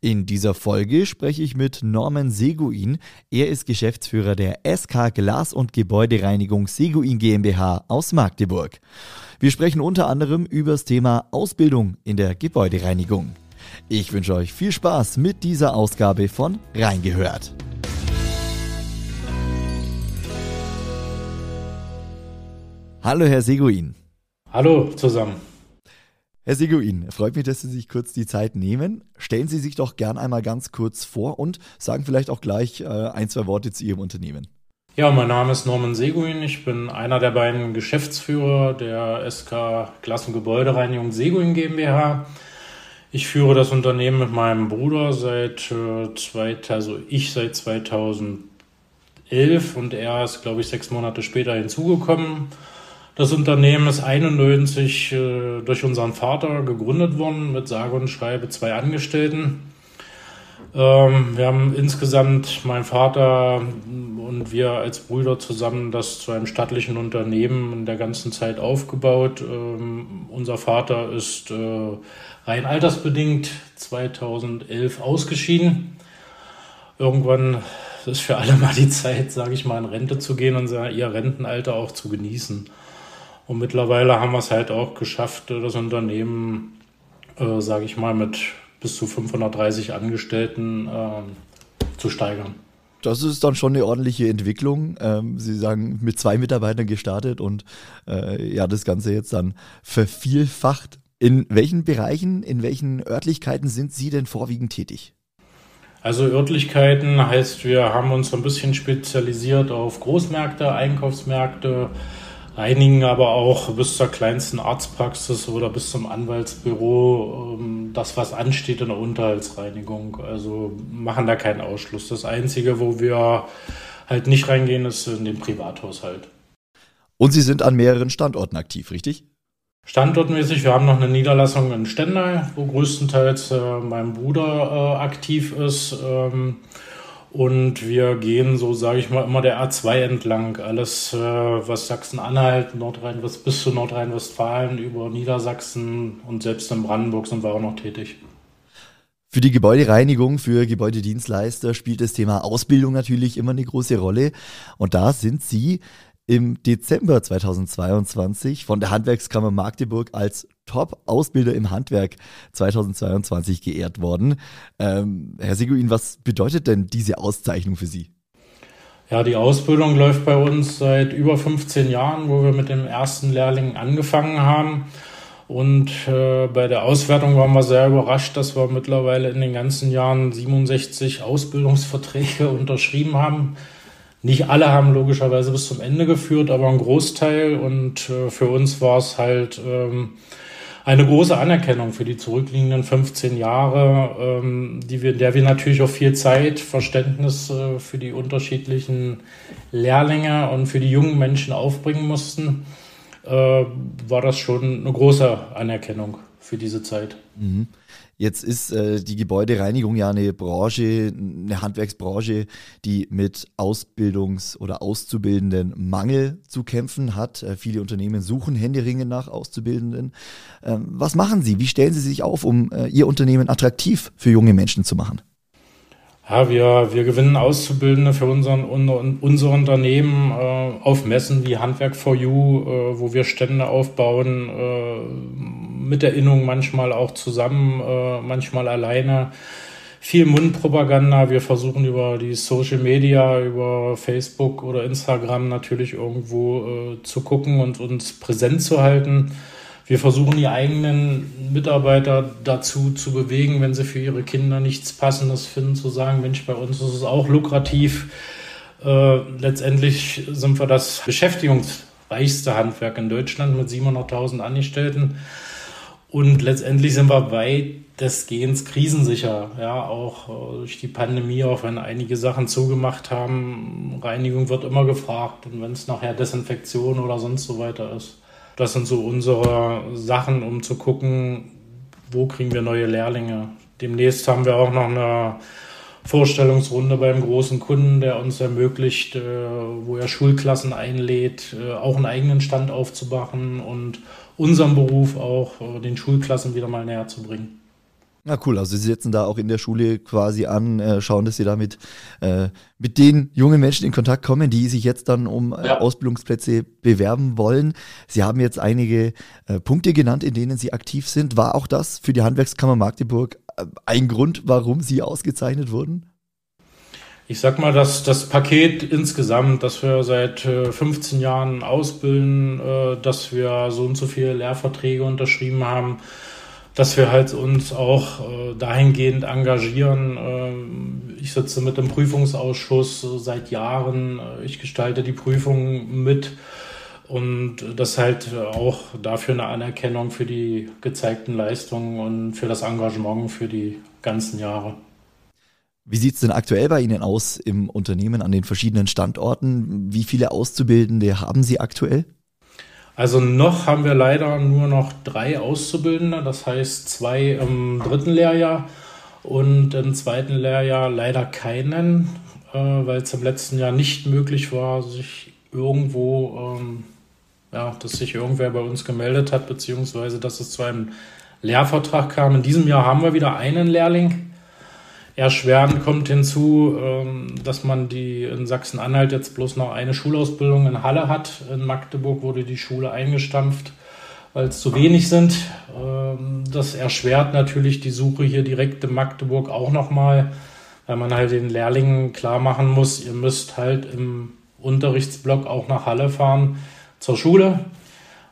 In dieser Folge spreche ich mit Norman Seguin. Er ist Geschäftsführer der SK Glas- und Gebäudereinigung Seguin GmbH aus Magdeburg. Wir sprechen unter anderem über das Thema Ausbildung in der Gebäudereinigung. Ich wünsche euch viel Spaß mit dieser Ausgabe von Reingehört. Hallo, Herr Seguin. Hallo zusammen. Herr Seguin, freut mich, dass Sie sich kurz die Zeit nehmen. Stellen Sie sich doch gern einmal ganz kurz vor und sagen vielleicht auch gleich äh, ein, zwei Worte zu Ihrem Unternehmen. Ja, mein Name ist Norman Seguin. Ich bin einer der beiden Geschäftsführer der SK Glas- und Gebäudereinigung Seguin GmbH. Ich führe das Unternehmen mit meinem Bruder seit äh, also ich seit 2011 und er ist, glaube ich, sechs Monate später hinzugekommen. Das Unternehmen ist 91 äh, durch unseren Vater gegründet worden mit sage und schreibe zwei Angestellten. Ähm, wir haben insgesamt, mein Vater und wir als Brüder zusammen, das zu einem stattlichen Unternehmen in der ganzen Zeit aufgebaut. Ähm, unser Vater ist äh, rein altersbedingt 2011 ausgeschieden. Irgendwann ist für alle mal die Zeit, sage ich mal, in Rente zu gehen und ihr Rentenalter auch zu genießen. Und mittlerweile haben wir es halt auch geschafft, das Unternehmen, äh, sage ich mal, mit bis zu 530 Angestellten äh, zu steigern. Das ist dann schon eine ordentliche Entwicklung. Ähm, Sie sagen, mit zwei Mitarbeitern gestartet und äh, ja, das Ganze jetzt dann vervielfacht. In welchen Bereichen, in welchen Örtlichkeiten sind Sie denn vorwiegend tätig? Also Örtlichkeiten heißt, wir haben uns ein bisschen spezialisiert auf Großmärkte, Einkaufsmärkte, einigen aber auch bis zur kleinsten Arztpraxis oder bis zum Anwaltsbüro ähm, das, was ansteht in der Unterhaltsreinigung. Also machen da keinen Ausschluss. Das Einzige, wo wir halt nicht reingehen, ist in den Privathaushalt. Und Sie sind an mehreren Standorten aktiv, richtig? Standortmäßig, wir haben noch eine Niederlassung in Stendal, wo größtenteils äh, mein Bruder äh, aktiv ist. Ähm, und wir gehen so, sage ich mal, immer der A2 entlang. Alles, äh, was Sachsen-Anhalt, Nordrhein bis zu Nordrhein-Westfalen, über Niedersachsen und selbst in Brandenburg sind wir auch noch tätig. Für die Gebäudereinigung, für Gebäudedienstleister spielt das Thema Ausbildung natürlich immer eine große Rolle. Und da sind Sie im Dezember 2022 von der Handwerkskammer Magdeburg als Top-Ausbilder im Handwerk 2022 geehrt worden. Ähm, Herr Seguin, was bedeutet denn diese Auszeichnung für Sie? Ja, die Ausbildung läuft bei uns seit über 15 Jahren, wo wir mit dem ersten Lehrling angefangen haben. Und äh, bei der Auswertung waren wir sehr überrascht, dass wir mittlerweile in den ganzen Jahren 67 Ausbildungsverträge unterschrieben haben nicht alle haben logischerweise bis zum Ende geführt, aber ein Großteil. Und äh, für uns war es halt ähm, eine große Anerkennung für die zurückliegenden 15 Jahre, ähm, die wir, der wir natürlich auch viel Zeit, Verständnis äh, für die unterschiedlichen Lehrlinge und für die jungen Menschen aufbringen mussten, äh, war das schon eine große Anerkennung für diese Zeit. Mhm. Jetzt ist äh, die Gebäudereinigung ja eine Branche, eine Handwerksbranche, die mit Ausbildungs- oder Auszubildenden Mangel zu kämpfen hat. Äh, viele Unternehmen suchen händeringend nach Auszubildenden. Ähm, was machen Sie? Wie stellen Sie sich auf, um äh, Ihr Unternehmen attraktiv für junge Menschen zu machen? Ja, wir, wir gewinnen Auszubildende für unseren, unser Unternehmen äh, auf Messen wie Handwerk for You, äh, wo wir Stände aufbauen, äh, mit Erinnerung manchmal auch zusammen, äh, manchmal alleine. Viel Mundpropaganda. Wir versuchen über die Social Media, über Facebook oder Instagram natürlich irgendwo äh, zu gucken und uns präsent zu halten. Wir versuchen die eigenen Mitarbeiter dazu zu bewegen, wenn sie für ihre Kinder nichts Passendes finden, zu sagen, Mensch, bei uns ist es auch lukrativ. Äh, letztendlich sind wir das beschäftigungsreichste Handwerk in Deutschland mit 700.000 Angestellten. Und letztendlich sind wir weitestgehend krisensicher. Ja, auch äh, durch die Pandemie, auch wenn einige Sachen zugemacht haben. Reinigung wird immer gefragt. Und wenn es nachher Desinfektion oder sonst so weiter ist. Das sind so unsere Sachen, um zu gucken, wo kriegen wir neue Lehrlinge. Demnächst haben wir auch noch eine Vorstellungsrunde beim großen Kunden, der uns ermöglicht, äh, wo er Schulklassen einlädt, äh, auch einen eigenen Stand aufzumachen und unserem Beruf auch äh, den Schulklassen wieder mal näher zu bringen. Na cool, also Sie setzen da auch in der Schule quasi an, äh, schauen, dass Sie damit äh, mit den jungen Menschen in Kontakt kommen, die sich jetzt dann um äh, ja. Ausbildungsplätze bewerben wollen. Sie haben jetzt einige äh, Punkte genannt, in denen Sie aktiv sind. War auch das für die Handwerkskammer Magdeburg ein Grund, warum Sie ausgezeichnet wurden? Ich sag mal, dass das Paket insgesamt, dass wir seit 15 äh, Jahren ausbilden, äh, dass wir so und so viele Lehrverträge unterschrieben haben, dass wir halt uns auch äh, dahingehend engagieren. Ich sitze mit dem Prüfungsausschuss seit Jahren. Ich gestalte die Prüfungen mit. Und das halt auch dafür eine Anerkennung für die gezeigten Leistungen und für das Engagement für die ganzen Jahre. Wie sieht es denn aktuell bei Ihnen aus im Unternehmen an den verschiedenen Standorten? Wie viele Auszubildende haben Sie aktuell? Also noch haben wir leider nur noch drei Auszubildende, das heißt zwei im dritten Lehrjahr und im zweiten Lehrjahr leider keinen, äh, weil es im letzten Jahr nicht möglich war, sich irgendwo ähm, ja, dass sich irgendwer bei uns gemeldet hat, beziehungsweise dass es zu einem Lehrvertrag kam. In diesem Jahr haben wir wieder einen Lehrling. Erschwerend kommt hinzu, ähm, dass man die in Sachsen-Anhalt jetzt bloß noch eine Schulausbildung in Halle hat. In Magdeburg wurde die Schule eingestampft, weil es zu wenig sind. Ähm, das erschwert natürlich die Suche hier direkt in Magdeburg auch nochmal, weil man halt den Lehrlingen klar machen muss, ihr müsst halt im Unterrichtsblock auch nach Halle fahren zur Schule,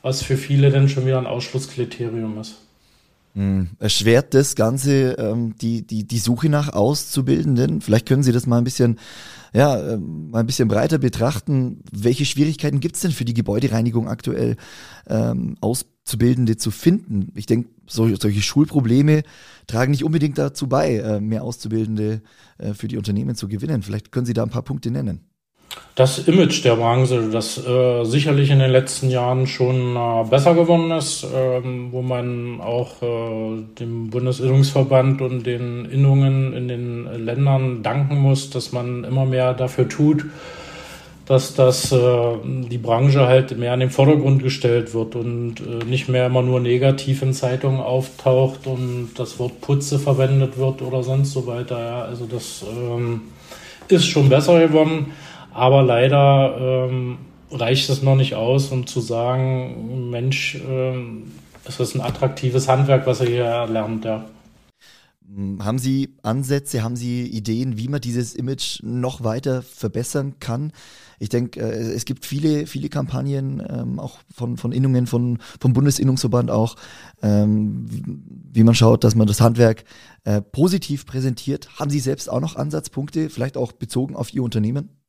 was für viele dann schon wieder ein Ausschlusskriterium ist. Hm, erschwert das Ganze ähm, die, die, die Suche nach Auszubildenden? Vielleicht können Sie das mal ein bisschen, ja, äh, mal ein bisschen breiter betrachten. Welche Schwierigkeiten gibt es denn für die Gebäudereinigung aktuell, ähm, Auszubildende zu finden? Ich denke, solche, solche Schulprobleme tragen nicht unbedingt dazu bei, äh, mehr Auszubildende äh, für die Unternehmen zu gewinnen. Vielleicht können Sie da ein paar Punkte nennen das Image der Branche, das äh, sicherlich in den letzten Jahren schon äh, besser geworden ist, ähm, wo man auch äh, dem Bundesinnungsverband und den Innungen in den Ländern danken muss, dass man immer mehr dafür tut, dass das äh, die Branche halt mehr in den Vordergrund gestellt wird und äh, nicht mehr immer nur negativ in Zeitungen auftaucht und das Wort Putze verwendet wird oder sonst so weiter. Ja. Also das ähm, ist schon besser geworden. Aber leider ähm, reicht es noch nicht aus, um zu sagen, Mensch, ähm, es ist ein attraktives Handwerk, was er hier erlernt, ja. Haben Sie Ansätze, haben Sie Ideen, wie man dieses Image noch weiter verbessern kann? Ich denke, äh, es gibt viele, viele Kampagnen, ähm, auch von, von Innungen, von, vom Bundesinnungsverband auch, ähm, wie man schaut, dass man das Handwerk äh, positiv präsentiert. Haben Sie selbst auch noch Ansatzpunkte, vielleicht auch bezogen auf Ihr Unternehmen?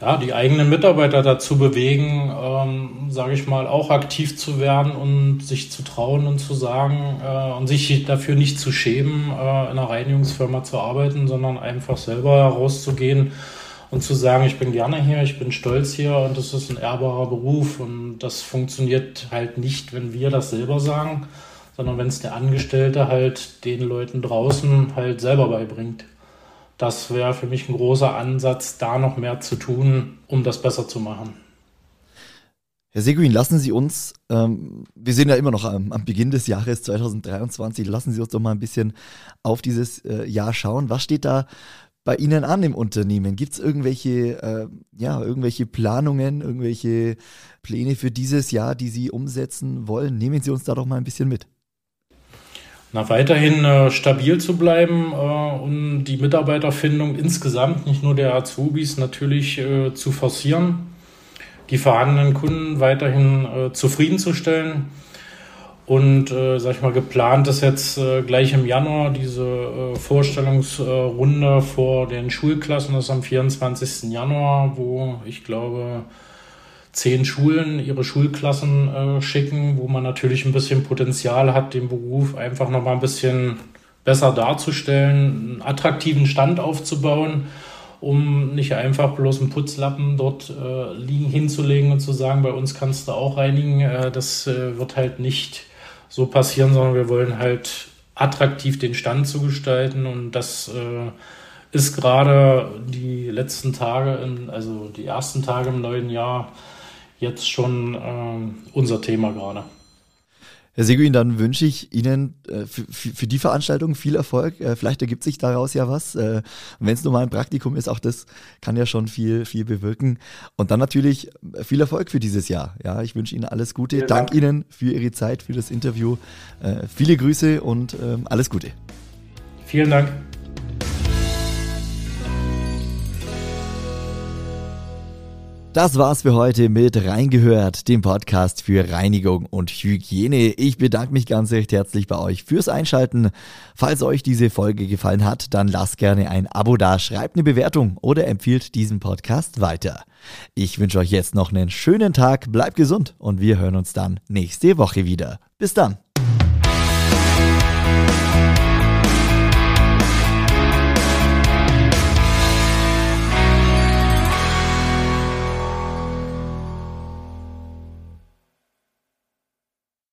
Ja, die eigenen Mitarbeiter dazu bewegen, ähm, sage ich mal, auch aktiv zu werden und sich zu trauen und zu sagen äh, und sich dafür nicht zu schämen, äh, in einer Reinigungsfirma zu arbeiten, sondern einfach selber herauszugehen und zu sagen, ich bin gerne hier, ich bin stolz hier und das ist ein ehrbarer Beruf. Und das funktioniert halt nicht, wenn wir das selber sagen, sondern wenn es der Angestellte halt den Leuten draußen halt selber beibringt das wäre für mich ein großer Ansatz, da noch mehr zu tun, um das besser zu machen. Herr Seguin, lassen Sie uns, ähm, wir sind ja immer noch am, am, Beginn des Jahres 2023, lassen Sie uns doch mal ein bisschen auf dieses äh, Jahr schauen. Was steht da bei Ihnen an im Unternehmen? Gibt es irgendwelche, äh, ja, irgendwelche Planungen, irgendwelche Pläne für dieses Jahr, die Sie umsetzen wollen? Nehmen Sie uns da doch mal ein bisschen mit na, weiterhin äh, stabil zu bleiben äh, und die Mitarbeiterfindung insgesamt, nicht nur der Azubis, natürlich äh, zu forcieren, die vorhandenen Kunden weiterhin äh, zufriedenzustellen. Und, äh, sag ich mal, geplant ist jetzt äh, gleich im Januar diese äh, Vorstellungsrunde vor den Schulklassen. Das ist am 24. Januar, wo ich glaube, zehn Schulen ihre Schulklassen äh, schicken, wo man natürlich ein bisschen Potenzial hat, den Beruf einfach nochmal ein bisschen besser darzustellen, einen attraktiven Stand aufzubauen, um nicht einfach bloß einen Putzlappen dort äh, liegen hinzulegen und zu sagen, bei uns kannst du auch reinigen. Äh, das äh, wird halt nicht so passieren, sondern wir wollen halt attraktiv den Stand zu gestalten und das äh, ist gerade die letzten Tage, also die ersten Tage im neuen Jahr jetzt schon äh, unser Thema gerade. Herr Seguin, dann wünsche ich Ihnen äh, für, für, die Veranstaltung viel Erfolg. Äh, vielleicht ergibt sich daraus ja was. Äh, Wenn es nur mal ein Praktikum ist, auch das kann ja schon viel, viel bewirken. Und dann natürlich viel Erfolg für dieses Jahr. Ja, ich wünsche Ihnen alles Gute. Vielen Dank. Dank Ihnen für Ihre Zeit, für das Interview. Äh, viele Grüße und ähm, alles Gute. Vielen Dank. Das war's für heute mit Reingehört, dem Podcast für Reinigung und Hygiene. Ich bedanke mich ganz recht herzlich bei euch fürs Einschalten. Falls euch diese Folge gefallen hat, dann lasst gerne ein Abo da, schreibt eine Bewertung oder empfiehlt diesen Podcast weiter. Ich wünsche euch jetzt noch einen schönen Tag, bleibt gesund und wir hören uns dann nächste Woche wieder. Bis dann.